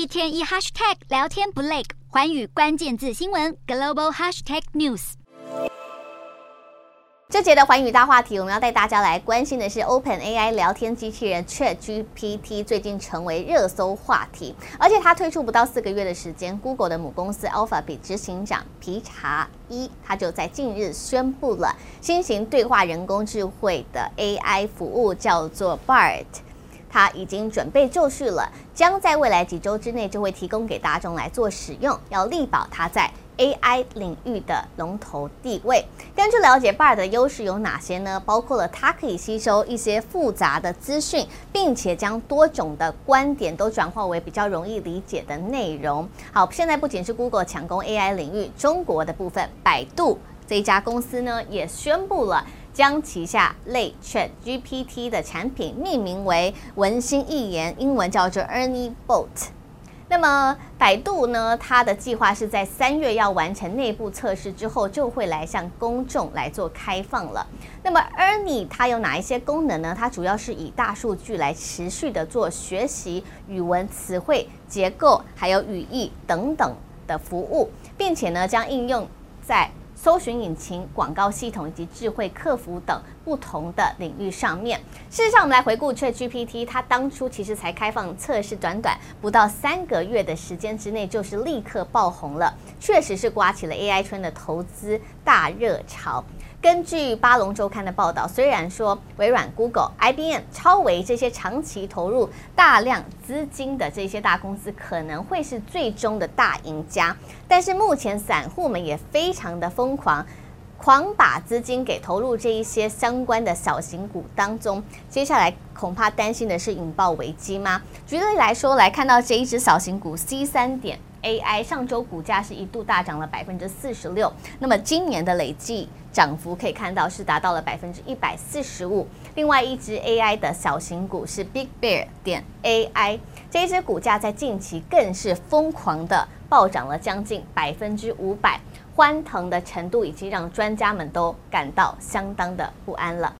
一天一 hashtag 聊天不累，环宇关键字新闻 global hashtag news。这节的环宇大话题，我们要带大家来关心的是 OpenAI 聊天机器人 ChatGPT 最近成为热搜话题，而且它推出不到四个月的时间，Google 的母公司 Alphabet 执行长皮查伊他就在近日宣布了新型对话人工智慧的 AI 服务，叫做 Bart 它已经准备就绪了，将在未来几周之内就会提供给大众来做使用，要力保它在。AI 领域的龙头地位。根据了解，Bard 的优势有哪些呢？包括了它可以吸收一些复杂的资讯，并且将多种的观点都转化为比较容易理解的内容。好，现在不仅是 Google 强攻 AI 领域，中国的部分，百度这一家公司呢，也宣布了将旗下类 ChatGPT 的产品命名为文心一言，英文叫做 Ernie Bot。那么百度呢，它的计划是在三月要完成内部测试之后，就会来向公众来做开放了。那么 Ernie 它有哪一些功能呢？它主要是以大数据来持续的做学习、语文词汇结构，还有语义等等的服务，并且呢，将应用在。搜寻引擎、广告系统以及智慧客服等不同的领域上面。事实上，我们来回顾 ChatGPT，它当初其实才开放测试，短短不到三个月的时间之内，就是立刻爆红了，确实是刮起了 AI 圈的投资大热潮。根据巴龙周刊的报道，虽然说微软、Google、IBM、超维这些长期投入大量资金的这些大公司可能会是最终的大赢家，但是目前散户们也非常的疯疯狂，狂把资金给投入这一些相关的小型股当中。接下来恐怕担心的是引爆危机吗？举例来说，来看到这一只小型股 C 三点 AI，上周股价是一度大涨了百分之四十六，那么今年的累计。涨幅可以看到是达到了百分之一百四十五。另外一只 AI 的小型股是 Big Bear 点 AI，这一只股价在近期更是疯狂的暴涨了将近百分之五百，欢腾的程度已经让专家们都感到相当的不安了。